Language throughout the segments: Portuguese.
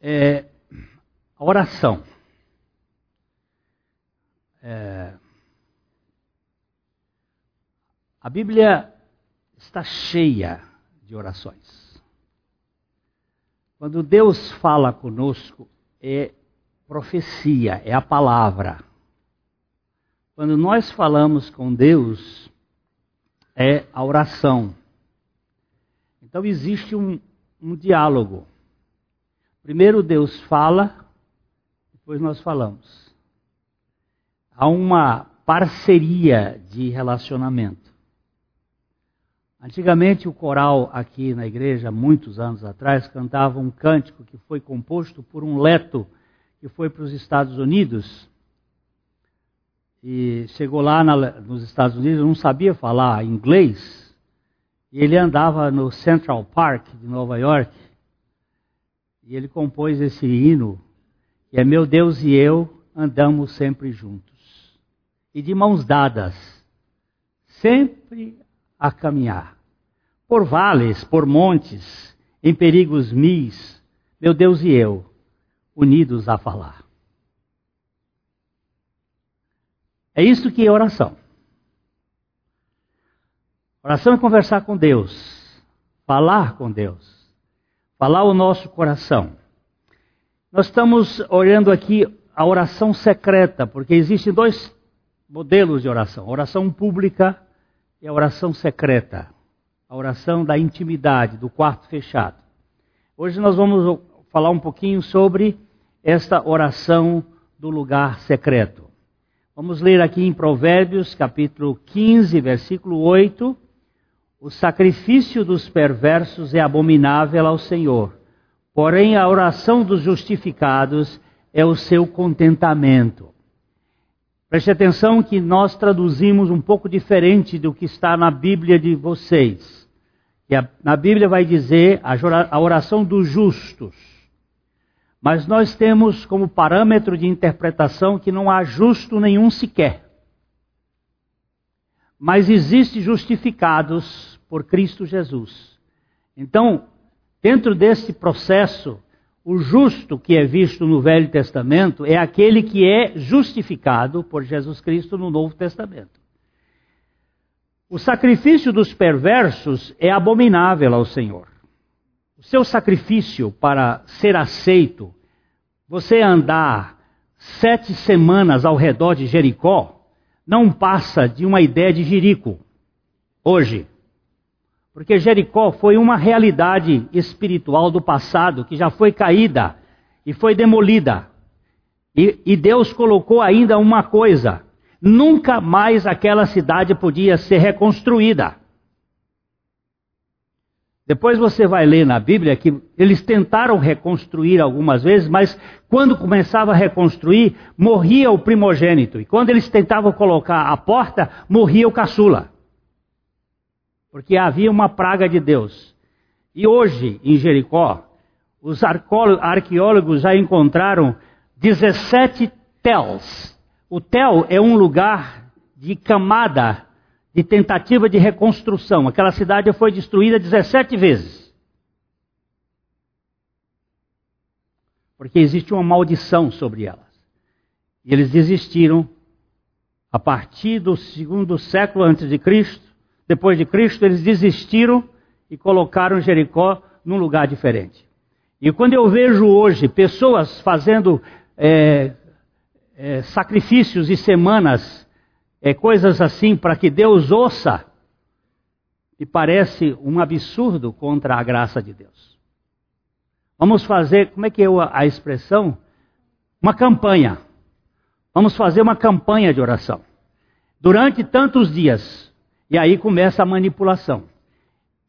É, a oração. É, a Bíblia está cheia de orações. Quando Deus fala conosco, é profecia, é a palavra. Quando nós falamos com Deus, é a oração. Então existe um, um diálogo. Primeiro Deus fala, depois nós falamos. Há uma parceria de relacionamento. Antigamente, o coral aqui na igreja, muitos anos atrás, cantava um cântico que foi composto por um leto que foi para os Estados Unidos. E chegou lá na, nos Estados Unidos, não sabia falar inglês. E ele andava no Central Park de Nova York. E ele compôs esse hino, que é Meu Deus e eu andamos sempre juntos. E de mãos dadas, sempre a caminhar. Por vales, por montes, em perigos mis, meu Deus e eu, unidos a falar. É isso que é oração. Oração é conversar com Deus, falar com Deus, falar o nosso coração. Nós estamos olhando aqui a oração secreta, porque existem dois modelos de oração: oração pública e a oração secreta, a oração da intimidade, do quarto fechado. Hoje nós vamos falar um pouquinho sobre esta oração do lugar secreto. Vamos ler aqui em Provérbios, capítulo 15, versículo 8. O sacrifício dos perversos é abominável ao Senhor, porém a oração dos justificados é o seu contentamento. Preste atenção que nós traduzimos um pouco diferente do que está na Bíblia de vocês. A, na Bíblia vai dizer a oração dos justos. Mas nós temos como parâmetro de interpretação que não há justo nenhum sequer. Mas existe justificados por Cristo Jesus. Então, dentro desse processo, o justo que é visto no Velho Testamento é aquele que é justificado por Jesus Cristo no Novo Testamento. O sacrifício dos perversos é abominável ao Senhor. O seu sacrifício para ser aceito, você andar sete semanas ao redor de Jericó, não passa de uma ideia de Jerico. Hoje, porque Jericó foi uma realidade espiritual do passado que já foi caída e foi demolida. E, e, Deus colocou ainda uma coisa: nunca mais aquela cidade podia ser reconstruída. Depois você vai ler na Bíblia que eles tentaram reconstruir algumas vezes, mas quando começava a reconstruir, morria o primogênito. E quando eles tentavam colocar a porta, morria o caçula porque havia uma praga de Deus. E hoje, em Jericó, os arqueólogos já encontraram 17 tels. O tel é um lugar de camada, de tentativa de reconstrução. Aquela cidade foi destruída 17 vezes. Porque existe uma maldição sobre elas. E eles desistiram a partir do segundo século antes de Cristo depois de Cristo, eles desistiram e colocaram Jericó num lugar diferente. E quando eu vejo hoje pessoas fazendo é, é, sacrifícios e semanas, é, coisas assim, para que Deus ouça, me parece um absurdo contra a graça de Deus. Vamos fazer, como é que é a expressão? Uma campanha. Vamos fazer uma campanha de oração. Durante tantos dias, e aí começa a manipulação.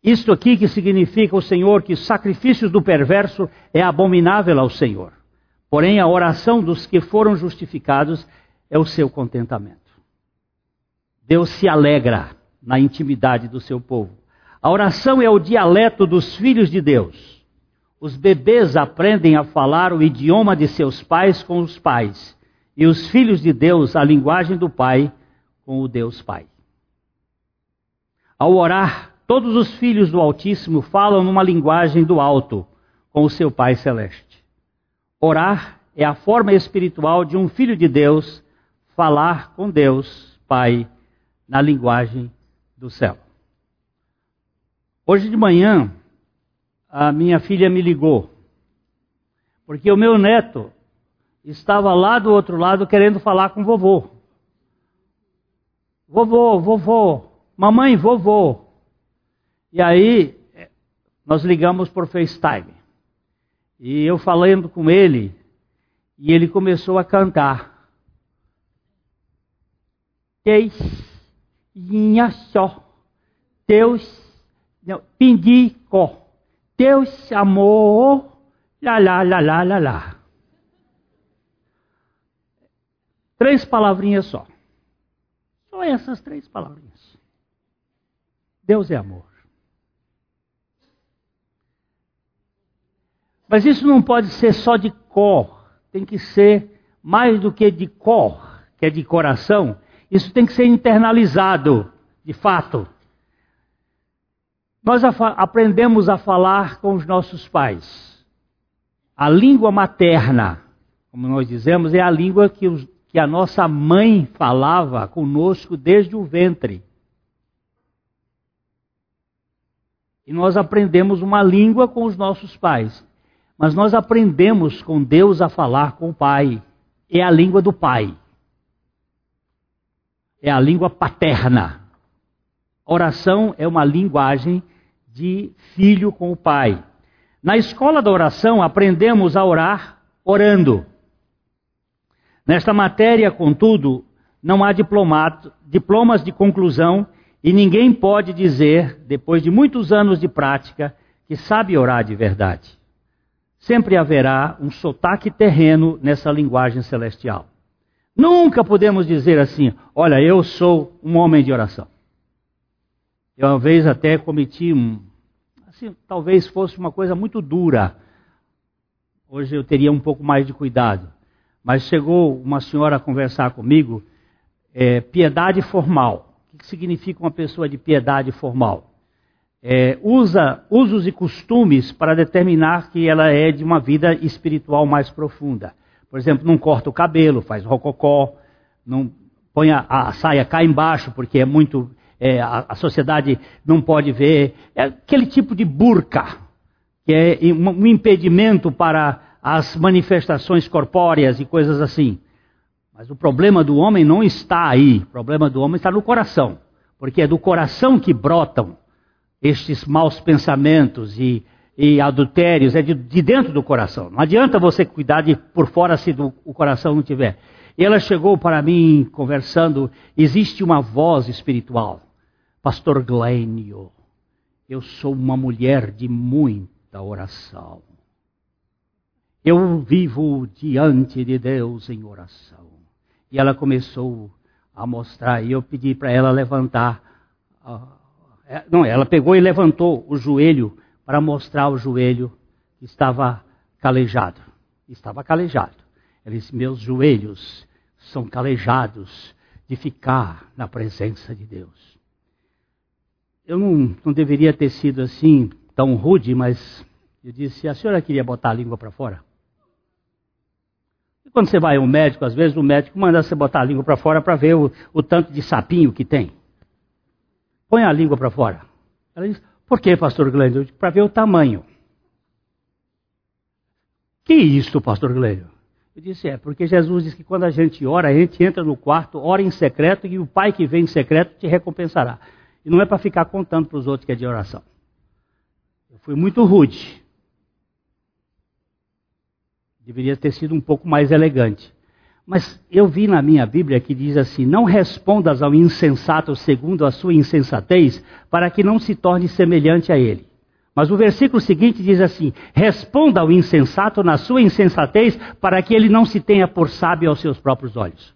Isto aqui que significa o Senhor que os sacrifícios do perverso é abominável ao Senhor. Porém, a oração dos que foram justificados é o seu contentamento. Deus se alegra na intimidade do seu povo. A oração é o dialeto dos filhos de Deus. Os bebês aprendem a falar o idioma de seus pais com os pais, e os filhos de Deus a linguagem do Pai com o Deus Pai. Ao orar, todos os filhos do Altíssimo falam numa linguagem do alto com o seu Pai celeste. Orar é a forma espiritual de um filho de Deus falar com Deus, Pai, na linguagem do céu. Hoje de manhã, a minha filha me ligou, porque o meu neto estava lá do outro lado querendo falar com vovô. Vovô, vovô, mamãe, vovô. E aí, nós ligamos por FaceTime. E eu falando com ele, e ele começou a cantar. Deus, minha só, Deus, não, pindico, Deus amor, lá, lá, lá, lá, lá, lá. Três palavrinhas só. Só essas três palavrinhas. Deus é amor. Mas isso não pode ser só de cor, tem que ser mais do que de cor, que é de coração. Isso tem que ser internalizado, de fato. Nós aprendemos a falar com os nossos pais. A língua materna, como nós dizemos, é a língua que, os, que a nossa mãe falava conosco desde o ventre. E nós aprendemos uma língua com os nossos pais. Mas nós aprendemos com Deus a falar com o Pai. É a língua do Pai. É a língua paterna. Oração é uma linguagem de filho com o Pai. Na escola da oração, aprendemos a orar orando. Nesta matéria, contudo, não há diplomas de conclusão e ninguém pode dizer, depois de muitos anos de prática, que sabe orar de verdade sempre haverá um sotaque terreno nessa linguagem celestial. Nunca podemos dizer assim: olha, eu sou um homem de oração. Eu uma vez até cometi um. Assim, talvez fosse uma coisa muito dura. Hoje eu teria um pouco mais de cuidado. Mas chegou uma senhora a conversar comigo, é, piedade formal. O que significa uma pessoa de piedade formal? é, usa usos e costumes para determinar que ela é de uma vida espiritual mais profunda. Por exemplo, não corta o cabelo, faz rococó, não põe a, a saia cá embaixo porque é muito é, a, a, sociedade não pode ver. É aquele tipo de burca que é um impedimento para as manifestações corpóreas e coisas assim. Mas o problema do homem não está aí. O problema do homem está no coração, porque é do coração que brotam estes maus pensamentos e, e adultérios, é de, de, dentro do coração. Não adianta você cuidar de por fora se do, o coração não tiver. Ela chegou para mim conversando, existe uma voz espiritual. Pastor Glênio, eu sou uma mulher de muita oração. Eu vivo diante de Deus em oração. E ela começou a mostrar, e eu pedi para ela levantar é, não, ela pegou e levantou o joelho para mostrar o joelho que estava calejado. Estava calejado. Ela disse: Meus joelhos são calejados de ficar na presença de Deus. Eu não, não deveria ter sido assim, tão rude, mas eu disse: A senhora queria botar a língua para fora? E quando você vai ao médico, às vezes o médico manda você botar a língua para fora para ver o, o tanto de sapinho que tem. Põe a língua para fora. Ela diz, por que, pastor Glênio? Para ver o tamanho. Que isso, pastor Glênio? Eu disse, é, porque Jesus disse que quando a gente ora, a gente entra no quarto, ora em secreto, e o Pai que vem em secreto te recompensará. E não é para ficar contando para os outros que é de oração. Eu fui muito rude. Deveria ter sido um pouco mais elegante. Mas eu vi na minha Bíblia que diz assim: Não respondas ao insensato segundo a sua insensatez, para que não se torne semelhante a ele. Mas o versículo seguinte diz assim: Responda ao insensato na sua insensatez, para que ele não se tenha por sábio aos seus próprios olhos.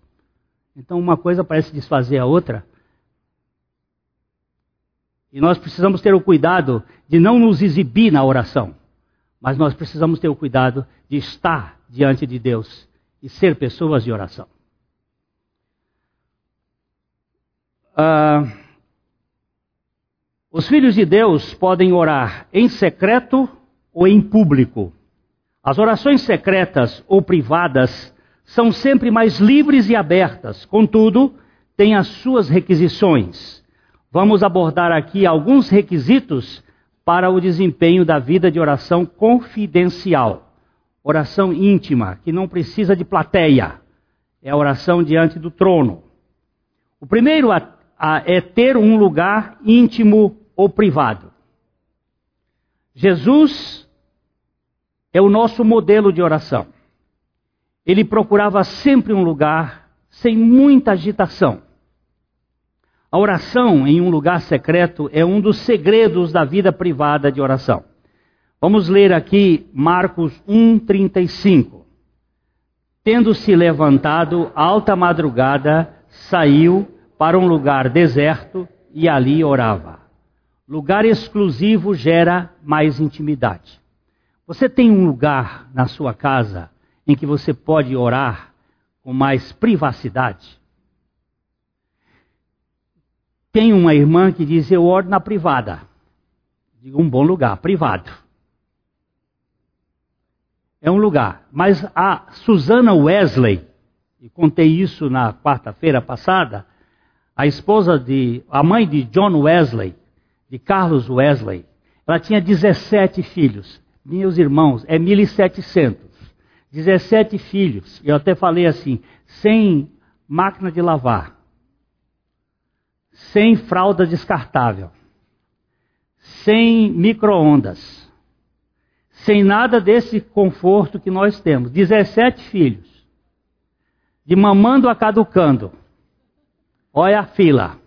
Então uma coisa parece desfazer a outra. E nós precisamos ter o cuidado de não nos exibir na oração, mas nós precisamos ter o cuidado de estar diante de Deus e ser pessoas de oração. Ah, os filhos de Deus podem orar em secreto ou em público. As orações secretas ou privadas são sempre mais livres e abertas, contudo, têm as suas requisições. Vamos abordar aqui alguns requisitos para o desempenho da vida de oração confidencial, oração íntima, que não precisa de plateia, é a oração diante do trono. O primeiro é ter um lugar íntimo ou privado. Jesus é o nosso modelo de oração. Ele procurava sempre um lugar sem muita agitação. A oração em um lugar secreto é um dos segredos da vida privada de oração. Vamos ler aqui Marcos 1:35. Tendo-se levantado alta madrugada, saiu para um lugar deserto e ali orava. Lugar exclusivo gera mais intimidade. Você tem um lugar na sua casa em que você pode orar com mais privacidade? Tem uma irmã que diz: Eu oro na privada. Digo, um bom lugar, privado. É um lugar. Mas a Susana Wesley, e contei isso na quarta-feira passada, a esposa de, a mãe de John Wesley, de Carlos Wesley, ela tinha 17 filhos. Meus irmãos, é 1.700. 17 filhos. Eu até falei assim, sem máquina de lavar, sem fralda descartável, sem micro-ondas, sem nada desse conforto que nós temos. 17 filhos. De mamando a caducando. Olha a fila.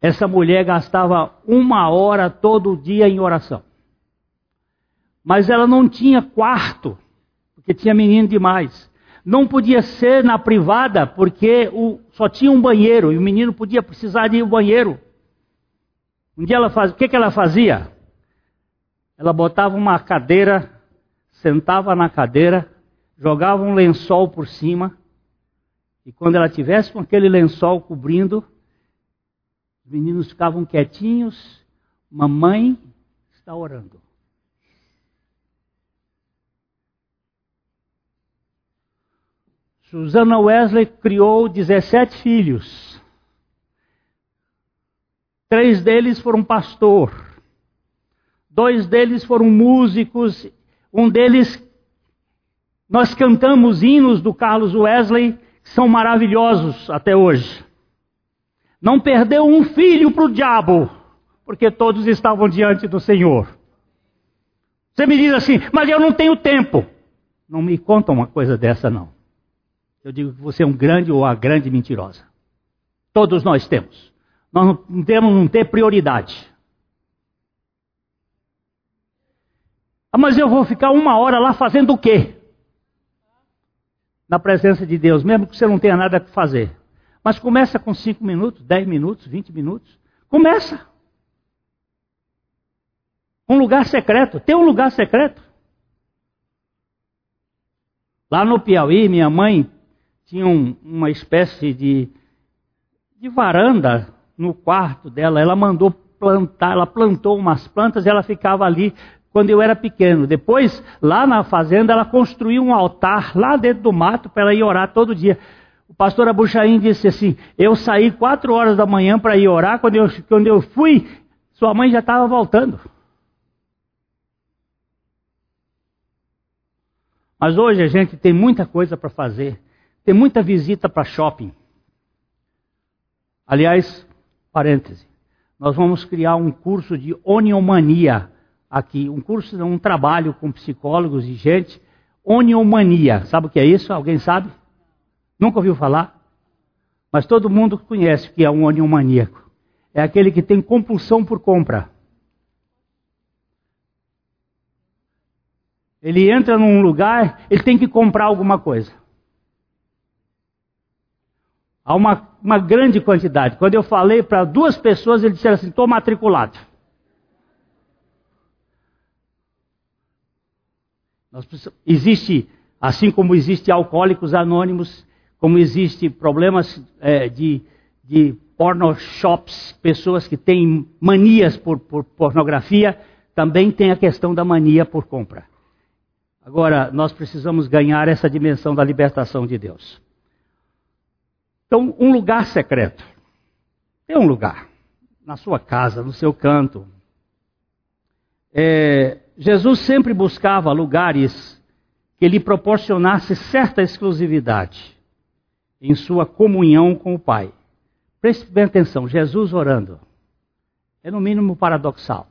Essa mulher gastava uma hora todo dia em oração. Mas ela não tinha quarto porque tinha menino demais. Não podia ser na privada, porque o, só tinha um banheiro e o menino podia precisar de ao banheiro. Um dia ela faz, o que, que ela fazia? Ela botava uma cadeira, sentava na cadeira, jogava um lençol por cima, e quando ela tivesse com aquele lençol cobrindo, os meninos ficavam quietinhos, mamãe está orando. Susana Wesley criou 17 filhos. Três deles foram pastor. Dois deles foram músicos. Um deles, nós cantamos hinos do Carlos Wesley, que são maravilhosos até hoje. Não perdeu um filho para o diabo, porque todos estavam diante do Senhor. Você me diz assim, mas eu não tenho tempo. Não me conta uma coisa dessa, não eu digo que você é um grande ou a grande mentirosa. Todos nós temos. Nós não temos não ter prioridade. Ah, mas eu vou ficar uma hora lá fazendo o quê? Na presença de Deus, mesmo que você não tenha nada a fazer. Mas começa com cinco minutos, dez minutos, vinte minutos. Começa. Um lugar secreto. Tem um lugar secreto. Lá no Piauí, minha mãe tinha um, uma espécie de, de varanda no quarto dela. Ela mandou plantar, ela plantou umas plantas e ela ficava ali quando eu era pequeno. Depois, lá na fazenda, ela construiu um altar lá dentro do mato para ela ir orar todo dia. O pastor Abuchaim disse assim: Eu saí quatro horas da manhã para ir orar. Quando eu, quando eu fui, sua mãe já estava voltando. Mas hoje a gente tem muita coisa para fazer. Tem muita visita para shopping. Aliás, parêntese, nós vamos criar um curso de oniomania aqui, um curso, um trabalho com psicólogos e gente, oniomania. Sabe o que é isso? Alguém sabe? Nunca ouviu falar? Mas todo mundo conhece o que é um oniomaníaco. É aquele que tem compulsão por compra. Ele entra num lugar, ele tem que comprar alguma coisa. Há uma, uma grande quantidade. Quando eu falei para duas pessoas, eles disseram assim: estou matriculado. Existe, assim como existe alcoólicos anônimos, como existe problemas é, de, de porno shops, pessoas que têm manias por, por pornografia, também tem a questão da mania por compra. Agora, nós precisamos ganhar essa dimensão da libertação de Deus. Então, um lugar secreto. Tem um lugar. Na sua casa, no seu canto. É, Jesus sempre buscava lugares que lhe proporcionasse certa exclusividade em sua comunhão com o Pai. Preste bem atenção, Jesus orando. É no mínimo paradoxal.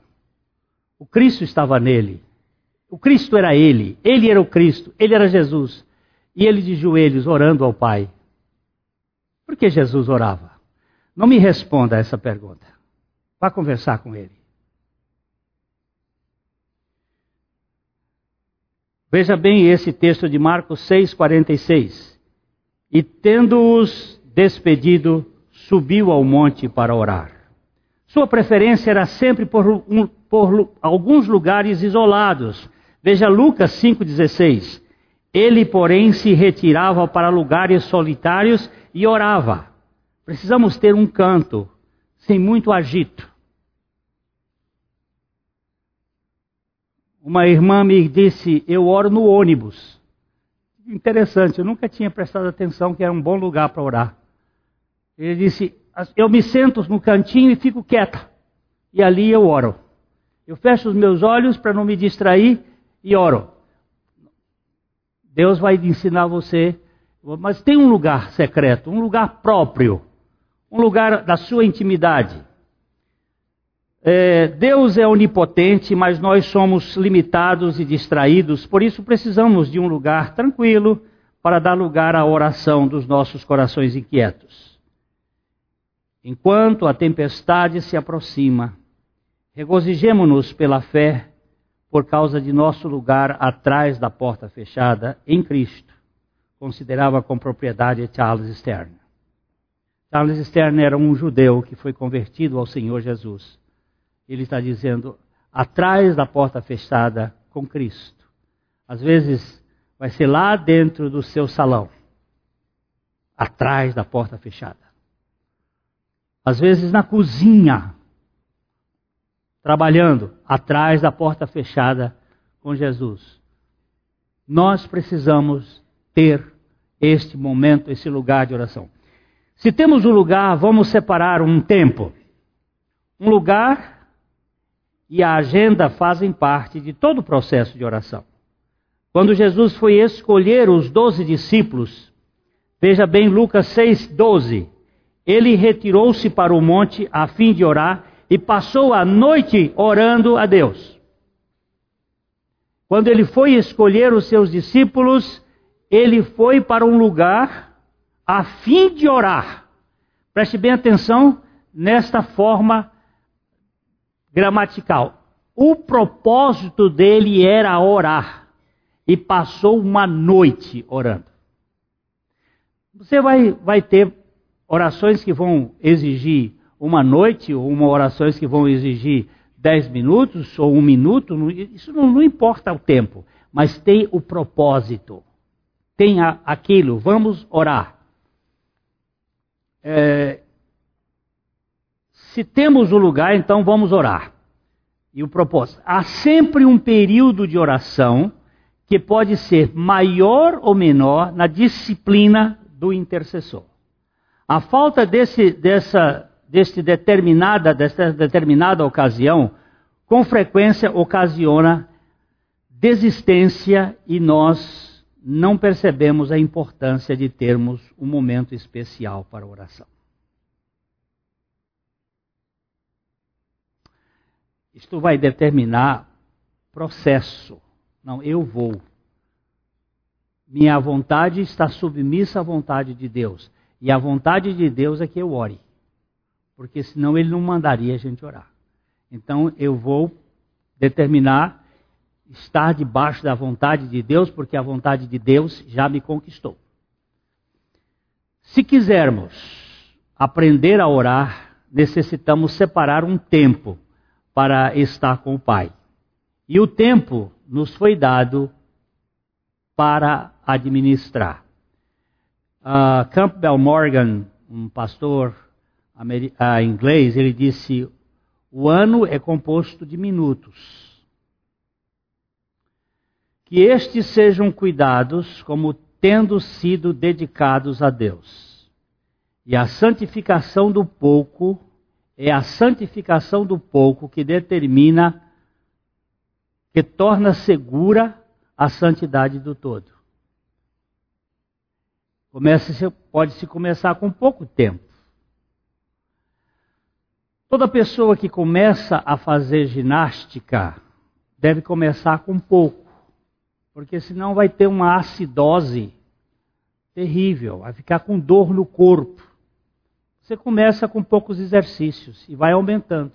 O Cristo estava nele. O Cristo era ele. Ele era o Cristo. Ele era Jesus. E ele de joelhos orando ao Pai. Por que Jesus orava? Não me responda essa pergunta. Vá conversar com ele. Veja bem esse texto de Marcos 6,46. E tendo-os despedido, subiu ao monte para orar. Sua preferência era sempre por, um, por alguns lugares isolados. Veja Lucas 5,16. Ele, porém, se retirava para lugares solitários e orava. Precisamos ter um canto sem muito agito. Uma irmã me disse: Eu oro no ônibus. Interessante, eu nunca tinha prestado atenção que era um bom lugar para orar. Ele disse: Eu me sento no cantinho e fico quieta. E ali eu oro. Eu fecho os meus olhos para não me distrair e oro. Deus vai ensinar você. Mas tem um lugar secreto, um lugar próprio, um lugar da sua intimidade. É, Deus é onipotente, mas nós somos limitados e distraídos, por isso precisamos de um lugar tranquilo para dar lugar à oração dos nossos corações inquietos. Enquanto a tempestade se aproxima, regozijemo-nos pela fé por causa de nosso lugar atrás da porta fechada em Cristo, considerava com propriedade Charles Stern. Charles Stern era um judeu que foi convertido ao Senhor Jesus. Ele está dizendo, atrás da porta fechada com Cristo. Às vezes vai ser lá dentro do seu salão, atrás da porta fechada às vezes na cozinha, trabalhando atrás da porta fechada com Jesus. Nós precisamos ter este momento, esse lugar de oração. Se temos um lugar, vamos separar um tempo. Um lugar e a agenda fazem parte de todo o processo de oração. Quando Jesus foi escolher os doze discípulos, veja bem Lucas 6, 12 ele retirou-se para o monte a fim de orar e passou a noite orando a Deus. Quando ele foi escolher os seus discípulos, ele foi para um lugar a fim de orar. Preste bem atenção nesta forma gramatical. O propósito dele era orar e passou uma noite orando. Você vai, vai ter orações que vão exigir uma noite, ou uma orações que vão exigir dez minutos ou um minuto, isso não, não importa o tempo, mas tem o propósito, tem a, aquilo, vamos orar. É, se temos o lugar, então vamos orar. E o propósito. Há sempre um período de oração que pode ser maior ou menor na disciplina do intercessor. A falta desse, dessa, desse determinada, dessa determinada ocasião, com frequência ocasiona desistência e nós não percebemos a importância de termos um momento especial para oração. Isto vai determinar processo. Não, eu vou. Minha vontade está submissa à vontade de Deus. E a vontade de Deus é que eu ore. Porque senão ele não mandaria a gente orar. Então eu vou determinar estar debaixo da vontade de Deus, porque a vontade de Deus já me conquistou. Se quisermos aprender a orar, necessitamos separar um tempo para estar com o Pai. E o tempo nos foi dado para administrar. Uh, Campbell Morgan, um pastor uh, inglês, ele disse: o ano é composto de minutos. que estes sejam cuidados como tendo sido dedicados a Deus. E a santificação do pouco é a santificação do pouco que determina, que torna segura a santidade do todo. Pode-se começar com pouco tempo. Toda pessoa que começa a fazer ginástica deve começar com pouco, porque senão vai ter uma acidose terrível, vai ficar com dor no corpo. Você começa com poucos exercícios e vai aumentando.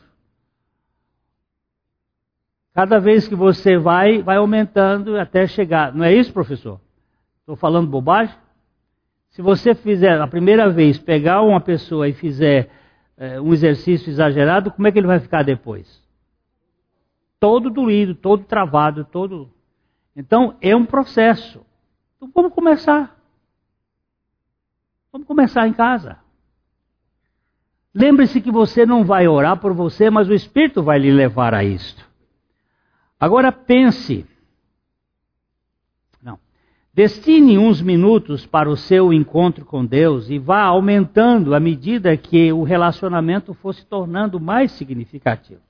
Cada vez que você vai, vai aumentando até chegar. Não é isso, professor? Estou falando bobagem? Se você fizer a primeira vez, pegar uma pessoa e fizer é, um exercício exagerado, como é que ele vai ficar depois? Todo doído, todo travado, todo. Então é um processo. Então vamos começar. Vamos começar em casa. Lembre-se que você não vai orar por você, mas o Espírito vai lhe levar a isto. Agora pense. Não. Destine uns minutos para o seu encontro com Deus e vá aumentando à medida que o relacionamento for se tornando mais significativo.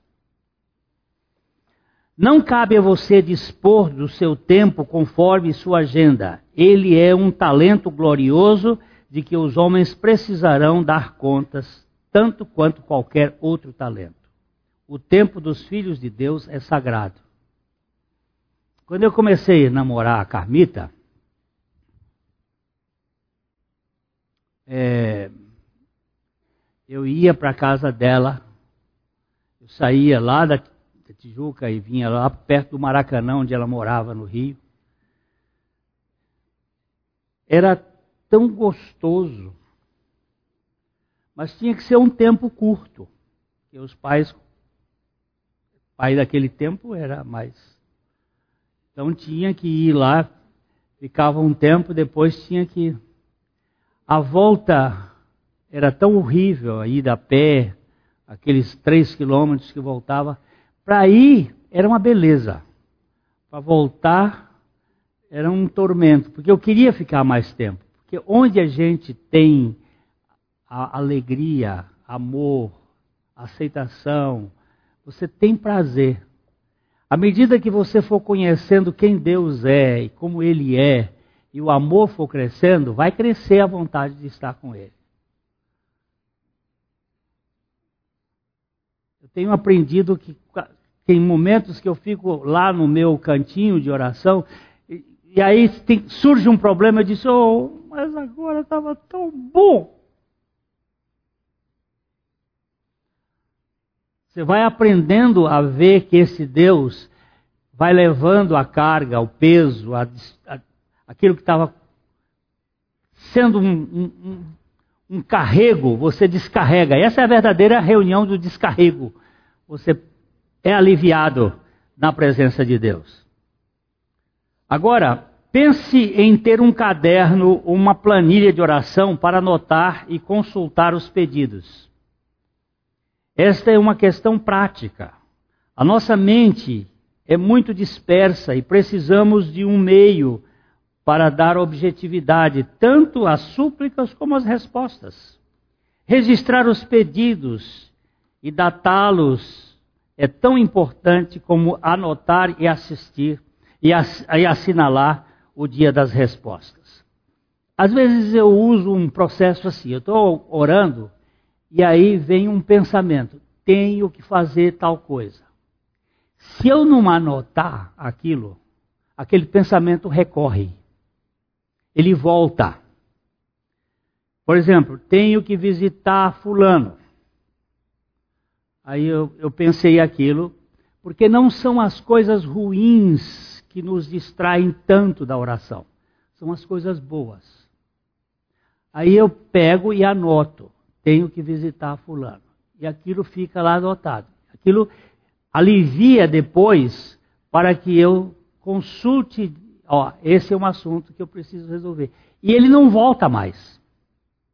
Não cabe a você dispor do seu tempo conforme sua agenda. Ele é um talento glorioso de que os homens precisarão dar contas, tanto quanto qualquer outro talento. O tempo dos filhos de Deus é sagrado. Quando eu comecei a namorar a Carmita, é, eu ia para a casa dela, eu saía lá da Tijuca e vinha lá perto do Maracanã, onde ela morava, no Rio. Era tão gostoso. Mas tinha que ser um tempo curto. Porque os pais, pai daquele tempo era mais. Então tinha que ir lá, ficava um tempo, depois tinha que. A volta era tão horrível, a ida a pé, aqueles três quilômetros que voltava. Para ir era uma beleza. Para voltar era um tormento, porque eu queria ficar mais tempo. Porque onde a gente tem a alegria, amor, aceitação, você tem prazer. À medida que você for conhecendo quem Deus é e como Ele é, e o amor for crescendo, vai crescer a vontade de estar com Ele. Eu tenho aprendido que tem momentos que eu fico lá no meu cantinho de oração, e, e aí tem, surge um problema, eu disse, oh, mas agora estava tão bom. Você vai aprendendo a ver que esse Deus vai levando a carga, o peso, a, a, aquilo que estava sendo um, um, um, carrego, você descarrega. Essa é a verdadeira reunião do descarrego. Você é aliviado na presença de Deus. Agora, Pense em ter um caderno, uma planilha de oração para anotar e consultar os pedidos. Esta é uma questão prática. A nossa mente é muito dispersa e precisamos de um meio para dar objetividade tanto às súplicas como às respostas. Registrar os pedidos e datá-los é tão importante como anotar e assistir e, assinalar o dia das respostas. Às vezes eu uso um processo assim, eu estou orando e aí vem um pensamento, tenho que fazer tal coisa. Se eu não anotar aquilo, aquele pensamento recorre, ele volta. Por exemplo, tenho que visitar Fulano. Aí eu, eu pensei aquilo, porque não são as coisas ruins que nos distraem tanto da oração. São as coisas boas. Aí eu pego e anoto. Tenho que visitar fulano. E aquilo fica lá anotado. Aquilo alivia depois para que eu consulte, ó, esse é um assunto que eu preciso resolver. E ele não volta mais,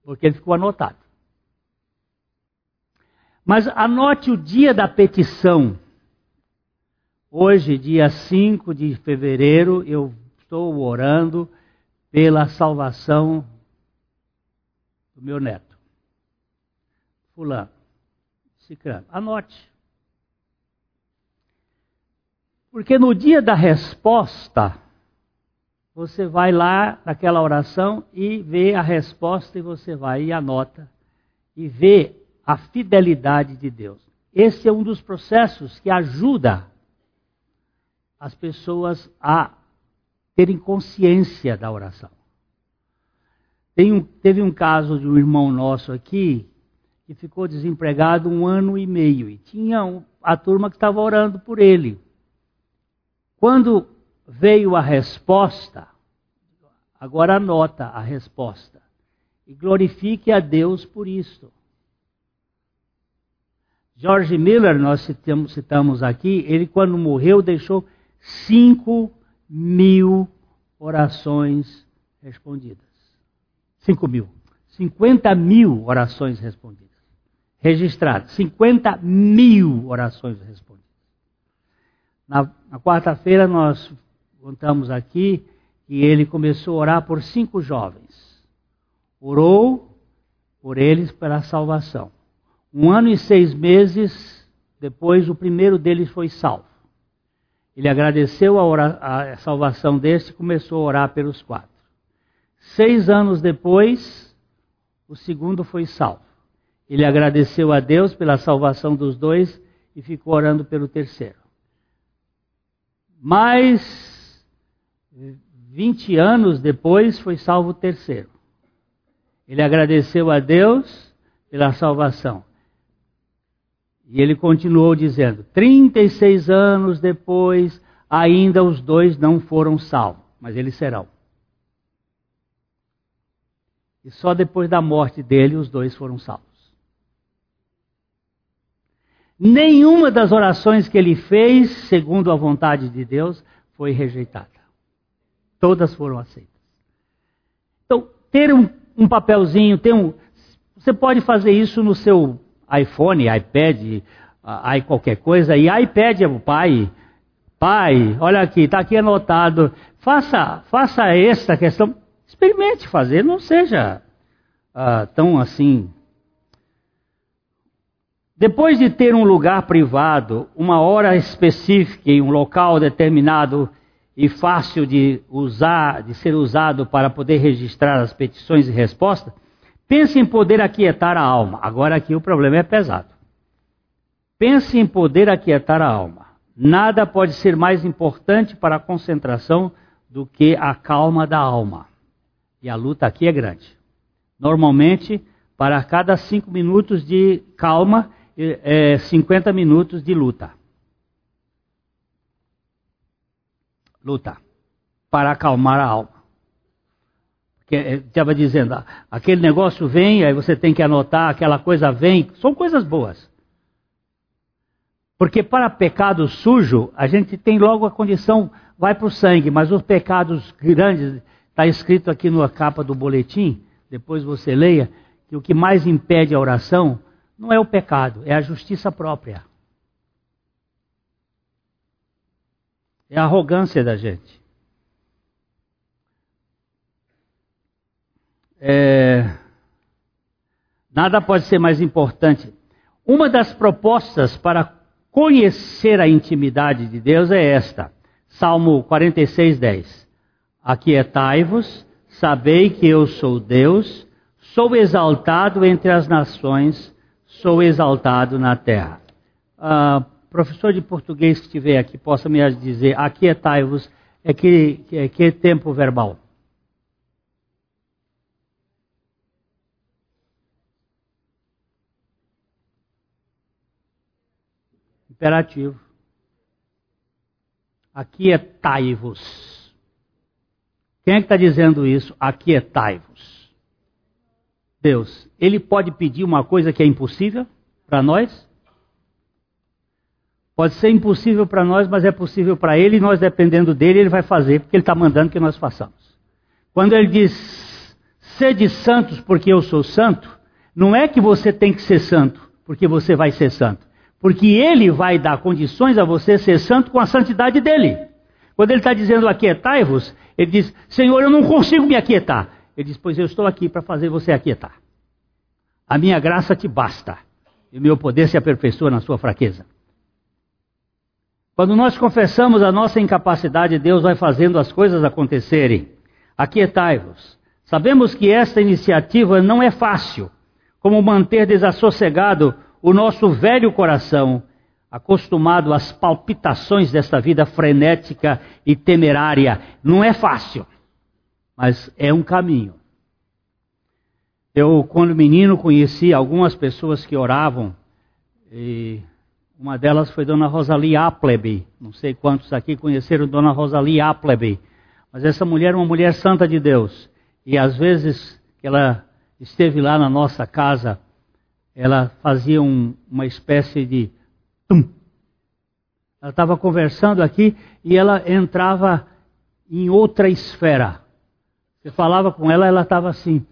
porque ele ficou anotado. Mas anote o dia da petição Hoje, dia 5 de fevereiro, eu estou orando pela salvação do meu neto. Fulano, Cicrano. Anote. Porque no dia da resposta, você vai lá naquela oração e vê a resposta e você vai e anota e vê a fidelidade de Deus. Esse é um dos processos que ajuda as pessoas a terem consciência da oração. Um, teve um caso de um irmão nosso aqui que ficou desempregado um ano e meio e tinha um, a turma que estava orando por ele. Quando veio a resposta, agora anota a resposta e glorifique a Deus por isto. George Miller, nós citamos, citamos aqui, ele quando morreu deixou 5 mil orações respondidas. 5 mil. 50 mil orações respondidas. Registradas. 50 mil orações respondidas. Na, na quarta-feira nós contamos aqui que ele começou a orar por cinco jovens. Orou por eles pela salvação. Um ano e seis meses depois, o primeiro deles foi salvo. Ele agradeceu a, ora, a salvação deste e começou a orar pelos quatro. Seis anos depois, o segundo foi salvo. Ele agradeceu a Deus pela salvação dos dois e ficou orando pelo terceiro. Mais 20 anos depois foi salvo o terceiro. Ele agradeceu a Deus pela salvação. E ele continuou dizendo: 36 anos depois, ainda os dois não foram salvos, mas eles serão. E só depois da morte dele os dois foram salvos. Nenhuma das orações que ele fez, segundo a vontade de Deus, foi rejeitada. Todas foram aceitas. Então, ter um, um papelzinho, ter um. Você pode fazer isso no seu iPhone, iPad, aí qualquer coisa, e iPad é o pai. Pai, olha aqui, está aqui anotado. Faça, faça essa questão. Experimente fazer, não seja uh, tão assim. Depois de ter um lugar privado, uma hora específica em um local determinado e fácil de usar, de ser usado para poder registrar as petições e respostas, Pense em poder aquietar a alma. Agora aqui o problema é pesado. Pense em poder aquietar a alma. Nada pode ser mais importante para a concentração do que a calma da alma. E a luta aqui é grande. Normalmente, para cada cinco minutos de calma, é 50 minutos de luta. Luta. Para acalmar a alma que estava dizendo, ah, aquele negócio vem, aí você tem que anotar, aquela coisa vem, são coisas boas. Porque para pecado sujo, a gente tem logo a condição, vai para o sangue, mas os pecados grandes, está escrito aqui na capa do boletim, depois você leia, que o que mais impede a oração não é o pecado, é a justiça própria. É a arrogância da gente. É, nada pode ser mais importante. Uma das propostas para conhecer a intimidade de Deus é esta. Salmo 46, 10. Aquietai-vos, sabei que eu sou Deus, sou exaltado entre as nações, sou exaltado na terra. Uh, professor de português que estiver aqui, possa me dizer, aquietai-vos, é que, é que tempo verbal? imperativo. Aquietai-vos. Quem é que está dizendo isso? Aquietai-vos. Deus. Ele pode pedir uma coisa que é impossível para nós? Pode ser impossível para nós, mas é possível para ele, e nós, dependendo dele, ele vai fazer, porque ele está mandando que nós façamos. Quando ele diz, sede santos porque eu sou santo, não é que você tem que ser santo, porque você vai ser santo. Porque ele vai dar condições a você ser santo com a santidade dele. Quando ele está dizendo aquietai-vos, ele diz: Senhor, eu não consigo me aquietar. Ele diz: Pois eu estou aqui para fazer você aquietar. A minha graça te basta, e o meu poder se aperfeiçoa na sua fraqueza. Quando nós confessamos a nossa incapacidade, Deus vai fazendo as coisas acontecerem. Aquietai-vos. Sabemos que esta iniciativa não é fácil, como manter desassossegado o nosso velho coração, acostumado às palpitações desta vida frenética e temerária. Não é fácil, mas é um caminho. Eu, quando menino, conheci algumas pessoas que oravam, e uma delas foi Dona Rosalie Appleby. Não sei quantos aqui conheceram Dona Rosalie Appleby, mas essa mulher é uma mulher santa de Deus. E às vezes ela esteve lá na nossa casa, ela fazia um, uma espécie de tum. Ela estava conversando aqui e ela entrava em outra esfera. Você falava com ela, ela estava assim.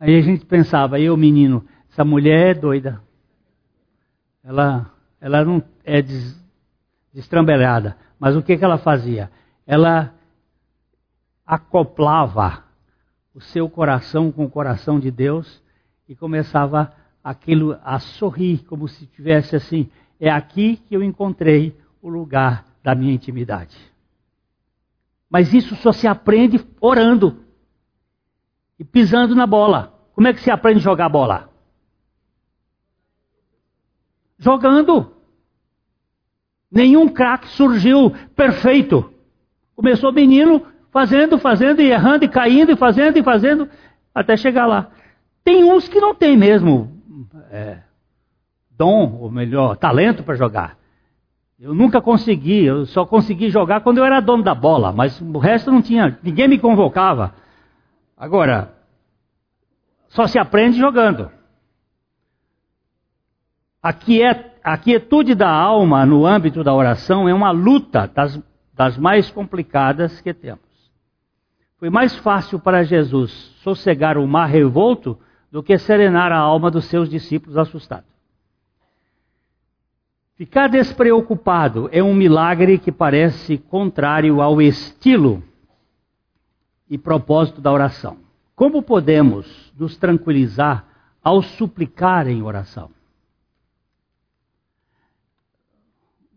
Aí a gente pensava, eu menino, essa mulher é doida. Ela, ela não é des, destrambelhada. Mas o que, que ela fazia? Ela acoplava o seu coração com o coração de Deus e começava aquilo a sorrir, como se tivesse assim: é aqui que eu encontrei o lugar da minha intimidade. Mas isso só se aprende orando e pisando na bola. Como é que se aprende a jogar bola? Jogando. Nenhum craque surgiu perfeito. Começou menino fazendo, fazendo e errando e caindo e fazendo e fazendo até chegar lá. Tem uns que não tem mesmo é, dom, ou melhor, talento para jogar. Eu nunca consegui, eu só consegui jogar quando eu era dono da bola, mas o resto não tinha, ninguém me convocava. Agora, só se aprende jogando. A quietude da alma no âmbito da oração é uma luta das, das mais complicadas que temos. Foi mais fácil para Jesus sossegar o mar revolto do que serenar a alma dos seus discípulos assustados. Ficar despreocupado é um milagre que parece contrário ao estilo e propósito da oração. Como podemos nos tranquilizar ao suplicar em oração?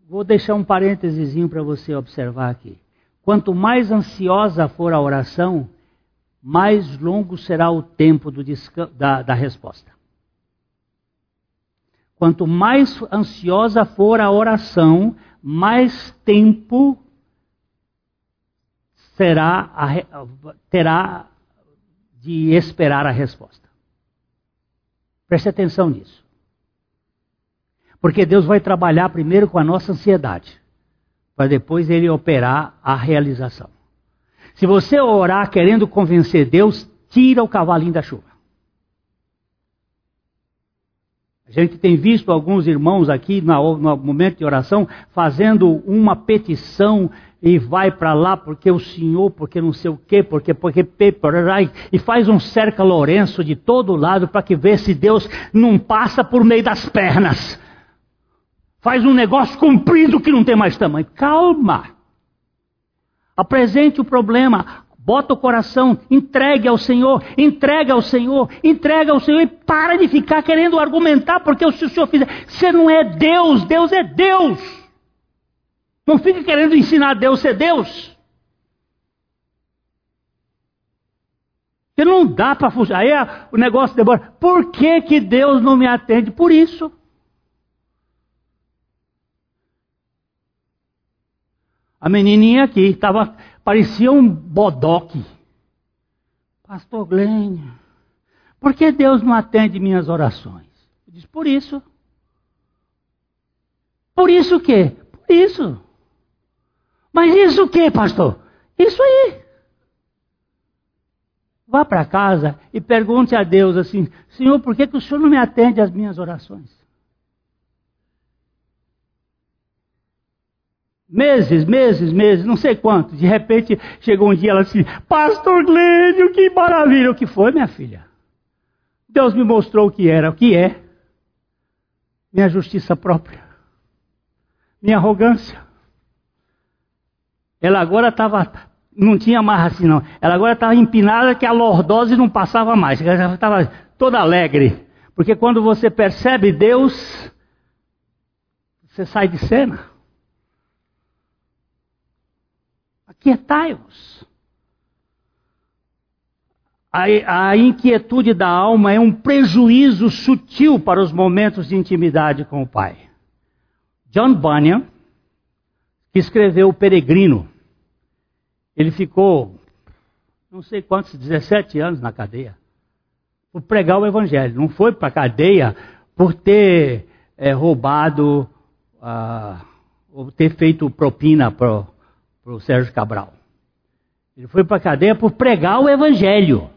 Vou deixar um parênteses para você observar aqui. Quanto mais ansiosa for a oração, mais longo será o tempo da, da resposta. Quanto mais ansiosa for a oração, mais tempo será a, terá de esperar a resposta. Preste atenção nisso. Porque Deus vai trabalhar primeiro com a nossa ansiedade, para depois ele operar a realização. Se você orar querendo convencer Deus, tira o cavalinho da chuva. A gente tem visto alguns irmãos aqui no momento de oração fazendo uma petição e vai para lá porque o Senhor, porque não sei o quê, porque porque e faz um cerca Lourenço de todo lado para que vê se Deus não passa por meio das pernas. Faz um negócio comprido que não tem mais tamanho. Calma. Apresente o problema, bota o coração, entregue ao Senhor, entregue ao Senhor, entregue ao Senhor e para de ficar querendo argumentar, porque se o Senhor fizer, você não é Deus, Deus é Deus. Não fique querendo ensinar Deus a ser Deus. Porque não dá para fugir. Aí o negócio demora. Por que, que Deus não me atende? Por isso. A menininha aqui tava, parecia um bodoque. Pastor Glênio, por que Deus não atende minhas orações? Eu disse, por isso. Por isso o quê? Por isso. Mas isso o quê, pastor? Isso aí. Vá para casa e pergunte a Deus assim: Senhor, por que, que o Senhor não me atende às minhas orações? Meses, meses, meses, não sei quanto. De repente chegou um dia ela assim: Pastor Glênio, que maravilha! O que foi, minha filha? Deus me mostrou o que era, o que é. minha justiça própria, minha arrogância. Ela agora estava, não tinha mais assim não, ela agora estava empinada que a lordose não passava mais, ela estava toda alegre. Porque quando você percebe Deus, você sai de cena. Aquietai-vos. A, a inquietude da alma é um prejuízo sutil para os momentos de intimidade com o Pai. John Bunyan, que escreveu O Peregrino, ele ficou, não sei quantos, 17 anos na cadeia, por pregar o Evangelho. Não foi para a cadeia por ter é, roubado, ah, ou ter feito propina para o Sérgio Cabral. Ele foi para a cadeia por pregar o Evangelho.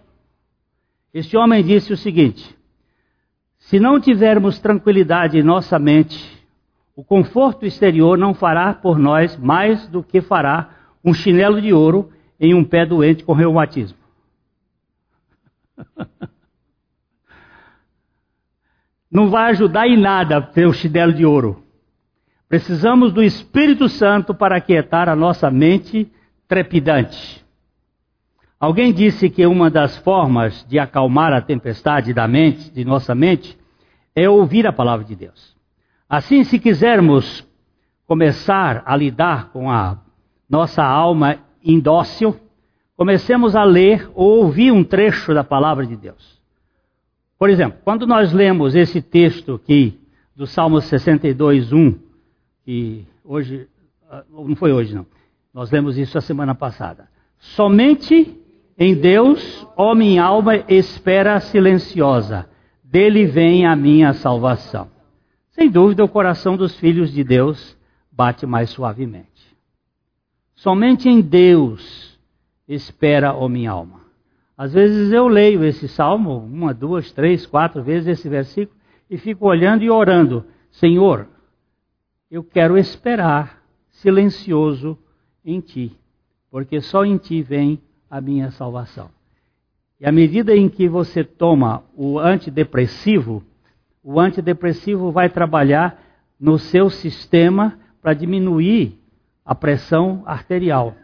Este homem disse o seguinte: se não tivermos tranquilidade em nossa mente, o conforto exterior não fará por nós mais do que fará um chinelo de ouro em um pé doente com reumatismo. Não vai ajudar em nada ter o chinelo de ouro. Precisamos do Espírito Santo para aquietar a nossa mente trepidante. Alguém disse que uma das formas de acalmar a tempestade da mente, de nossa mente, é ouvir a palavra de Deus. Assim, se quisermos começar a lidar com a nossa alma indócil, comecemos a ler ou ouvir um trecho da palavra de Deus. Por exemplo, quando nós lemos esse texto aqui do Salmo 62, 1, que hoje, ah, não foi hoje não, nós lemos isso a semana passada. Somente em Deus, ó minha alma espera silenciosa, dele vem a minha salvação. Sem dúvida, o coração dos filhos de Deus bate mais suavemente. Somente em Deus espera, ó minha alma. Às vezes eu leio esse salmo, uma, duas, três, quatro vezes esse versículo, e fico olhando e orando: Senhor, eu quero esperar silencioso em Ti, porque só em Ti vem a minha salvação. E à medida em que você toma o antidepressivo, o antidepressivo vai trabalhar no seu sistema para diminuir a pressão arterial.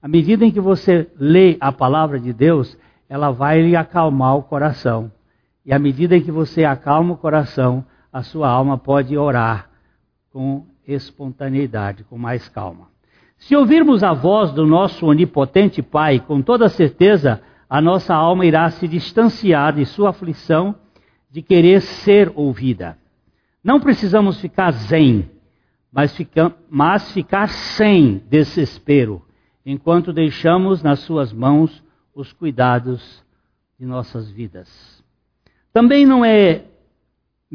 À medida em que você lê a palavra de Deus, ela vai lhe acalmar o coração. E à medida em que você acalma o coração, a sua alma pode orar com espontaneidade, com mais calma. Se ouvirmos a voz do nosso onipotente Pai, com toda certeza a nossa alma irá se distanciar de sua aflição de querer ser ouvida. Não precisamos ficar zen, mas, fica, mas ficar sem desespero, enquanto deixamos nas suas mãos os cuidados de nossas vidas. Também não é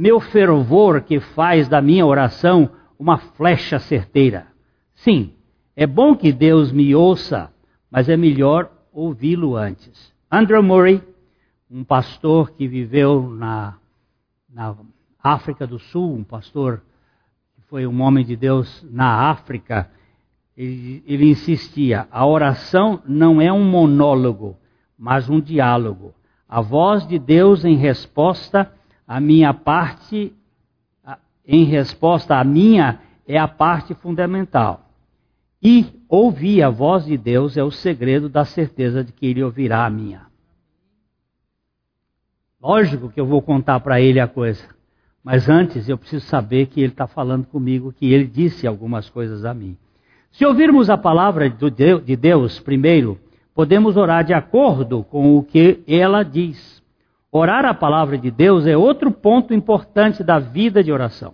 meu fervor que faz da minha oração uma flecha certeira. Sim, é bom que Deus me ouça, mas é melhor ouvi-lo antes. Andrew Murray, um pastor que viveu na, na África do Sul, um pastor que foi um homem de Deus na África, ele, ele insistia: a oração não é um monólogo, mas um diálogo. A voz de Deus em resposta à minha parte, em resposta à minha, é a parte fundamental. E ouvir a voz de Deus é o segredo da certeza de que ele ouvirá a minha. Lógico que eu vou contar para ele a coisa, mas antes eu preciso saber que ele está falando comigo, que ele disse algumas coisas a mim. Se ouvirmos a palavra de Deus primeiro, podemos orar de acordo com o que ela diz. Orar a palavra de Deus é outro ponto importante da vida de oração.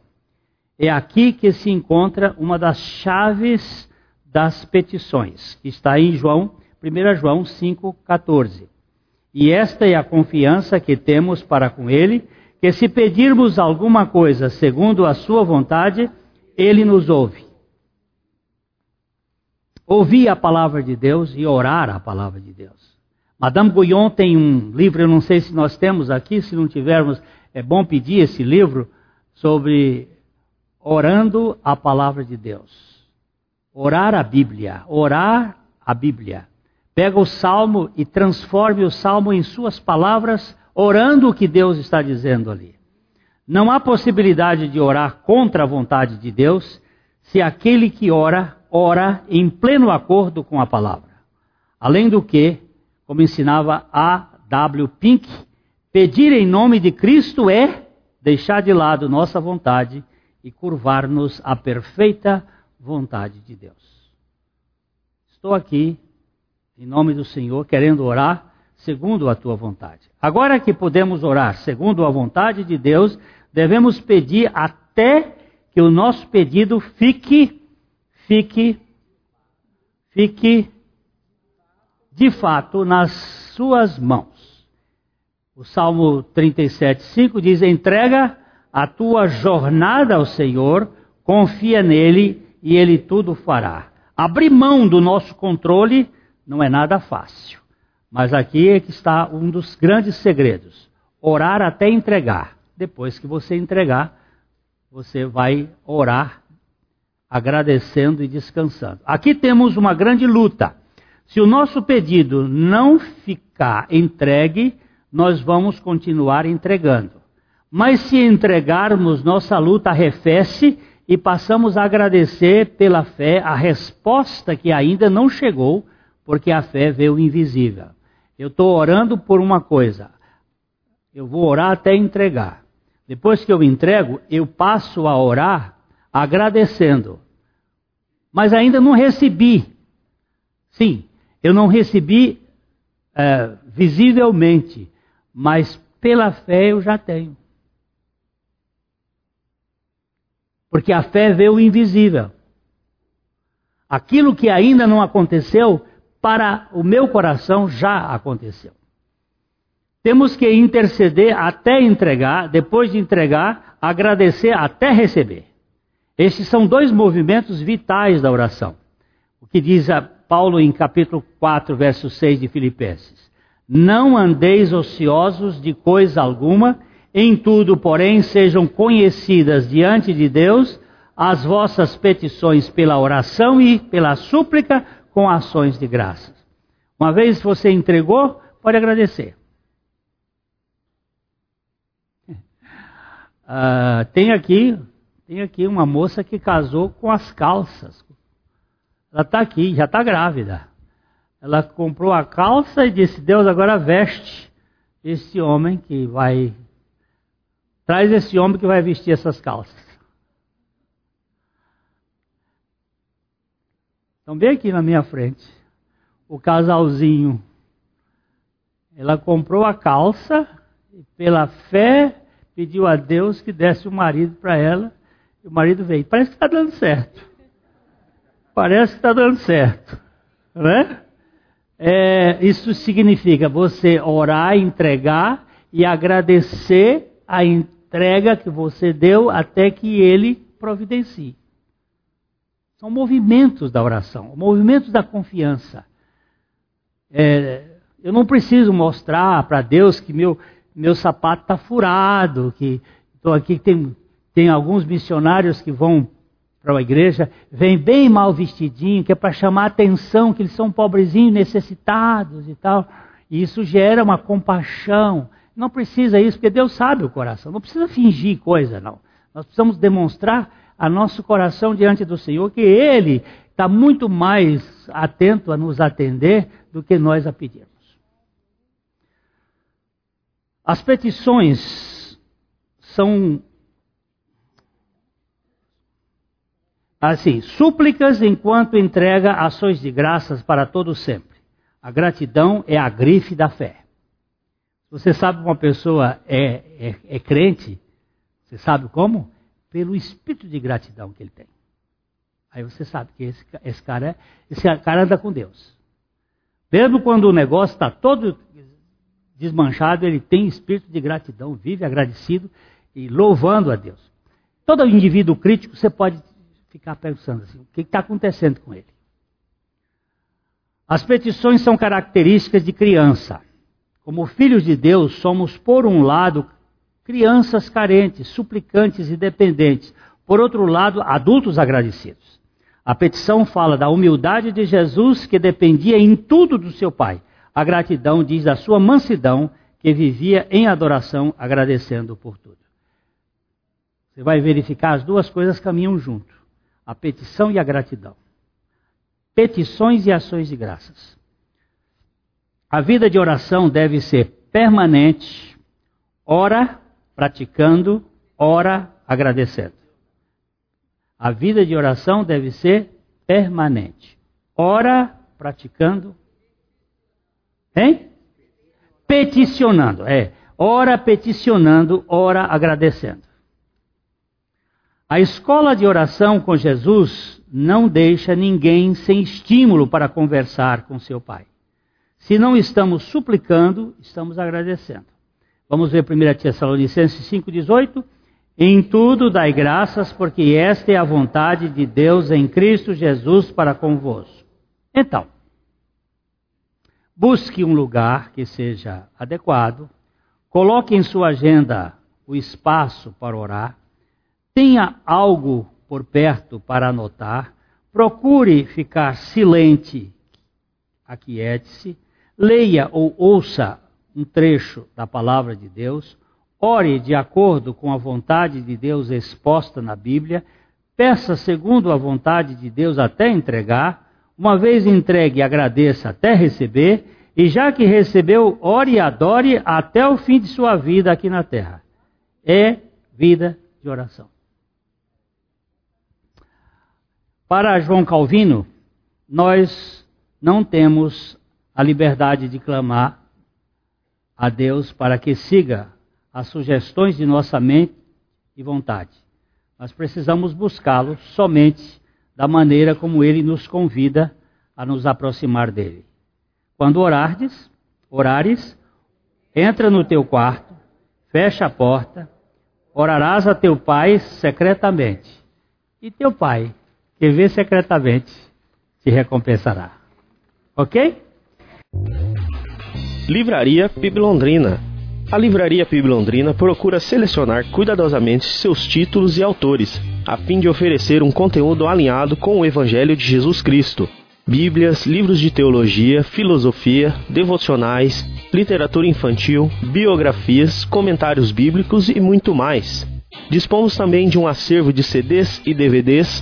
É aqui que se encontra uma das chaves das petições, que está em João, 1 João 5,14. E esta é a confiança que temos para com Ele, que se pedirmos alguma coisa segundo a Sua vontade, Ele nos ouve. Ouvir a palavra de Deus e orar a palavra de Deus. Madame Guyon tem um livro, eu não sei se nós temos aqui, se não tivermos, é bom pedir esse livro sobre orando a palavra de Deus orar a Bíblia, orar a Bíblia. Pega o salmo e transforme o salmo em suas palavras, orando o que Deus está dizendo ali. Não há possibilidade de orar contra a vontade de Deus se aquele que ora, ora em pleno acordo com a palavra. Além do que, como ensinava A. W. Pink, pedir em nome de Cristo é deixar de lado nossa vontade e curvar-nos à perfeita vontade de Deus. Estou aqui, em nome do Senhor, querendo orar segundo a tua vontade. Agora que podemos orar segundo a vontade de Deus, devemos pedir até que o nosso pedido fique, fique, fique de fato nas suas mãos. O Salmo 37, 5 diz: entrega a tua jornada ao Senhor, confia nele e ele tudo fará. Abrir mão do nosso controle não é nada fácil. Mas aqui é que está um dos grandes segredos: orar até entregar. Depois que você entregar, você vai orar agradecendo e descansando. Aqui temos uma grande luta. Se o nosso pedido não ficar entregue, nós vamos continuar entregando. Mas se entregarmos, nossa luta arrefece e passamos a agradecer pela fé a resposta que ainda não chegou, porque a fé veio invisível. Eu estou orando por uma coisa, eu vou orar até entregar. Depois que eu entrego, eu passo a orar agradecendo. Mas ainda não recebi. Sim, eu não recebi é, visivelmente, mas pela fé eu já tenho. Porque a fé vê o invisível. Aquilo que ainda não aconteceu, para o meu coração já aconteceu. Temos que interceder até entregar, depois de entregar, agradecer até receber. Estes são dois movimentos vitais da oração. O que diz Paulo em capítulo 4, verso 6 de Filipenses. Não andeis ociosos de coisa alguma, em tudo, porém, sejam conhecidas diante de Deus as vossas petições pela oração e pela súplica com ações de graças. Uma vez você entregou, pode agradecer. Uh, tem aqui, tem aqui uma moça que casou com as calças. Ela está aqui, já está grávida. Ela comprou a calça e disse: Deus, agora veste esse homem que vai. Traz esse homem que vai vestir essas calças. Então, bem aqui na minha frente, o casalzinho. Ela comprou a calça e, pela fé, pediu a Deus que desse o marido para ela. E o marido veio. Parece que está dando certo. Parece que está dando certo. Né? É, isso significa você orar, entregar e agradecer a entrega que você deu até que ele providencie. São movimentos da oração, movimentos da confiança. É, eu não preciso mostrar para Deus que meu, meu sapato está furado, que estou aqui, tem, tem alguns missionários que vão para a igreja, vem bem mal vestidinho, que é para chamar a atenção que eles são pobrezinhos, necessitados e tal. E isso gera uma compaixão. Não precisa isso, porque Deus sabe o coração. Não precisa fingir coisa, não. Nós precisamos demonstrar a nosso coração diante do Senhor que Ele está muito mais atento a nos atender do que nós a pedirmos. As petições são Assim, súplicas enquanto entrega ações de graças para todo sempre. A gratidão é a grife da fé. Você sabe uma pessoa é, é, é crente? Você sabe como? Pelo espírito de gratidão que ele tem. Aí você sabe que esse, esse cara, esse cara anda com Deus. Mesmo quando o negócio está todo desmanchado, ele tem espírito de gratidão, vive agradecido e louvando a Deus. Todo indivíduo crítico você pode ficar pensando assim: o que está acontecendo com ele? As petições são características de criança. Como filhos de Deus, somos, por um lado, crianças carentes, suplicantes e dependentes. Por outro lado, adultos agradecidos. A petição fala da humildade de Jesus, que dependia em tudo do seu Pai. A gratidão diz da sua mansidão, que vivia em adoração, agradecendo por tudo. você vai verificar as duas coisas caminham junto: a petição e a gratidão. Petições e ações de graças. A vida de oração deve ser permanente, ora praticando, ora agradecendo. A vida de oração deve ser permanente. Ora praticando. Hein? Peticionando, é. Ora peticionando, ora agradecendo. A escola de oração com Jesus não deixa ninguém sem estímulo para conversar com seu Pai. Se não estamos suplicando, estamos agradecendo. Vamos ver 1 Tessalonicenses 5,18. Em tudo dai graças, porque esta é a vontade de Deus em Cristo Jesus para convosco. Então, busque um lugar que seja adequado, coloque em sua agenda o espaço para orar, tenha algo por perto para anotar, procure ficar silente, aquiete-se, leia ou ouça um trecho da palavra de Deus, ore de acordo com a vontade de Deus exposta na Bíblia, peça segundo a vontade de Deus até entregar, uma vez entregue, agradeça até receber, e já que recebeu, ore e adore até o fim de sua vida aqui na terra. É vida de oração. Para João Calvino, nós não temos a liberdade de clamar a Deus para que siga as sugestões de nossa mente e vontade. Nós precisamos buscá-lo somente da maneira como ele nos convida a nos aproximar dele. Quando orardes, orares, entra no teu quarto, fecha a porta, orarás a teu pai secretamente. E teu pai, que vê secretamente, te recompensará. Ok? Livraria PIB Londrina. A Livraria PIB Londrina procura selecionar cuidadosamente seus títulos e autores, a fim de oferecer um conteúdo alinhado com o Evangelho de Jesus Cristo. Bíblias, livros de teologia, filosofia, devocionais, literatura infantil, biografias, comentários bíblicos e muito mais. Dispomos também de um acervo de CDs e DVDs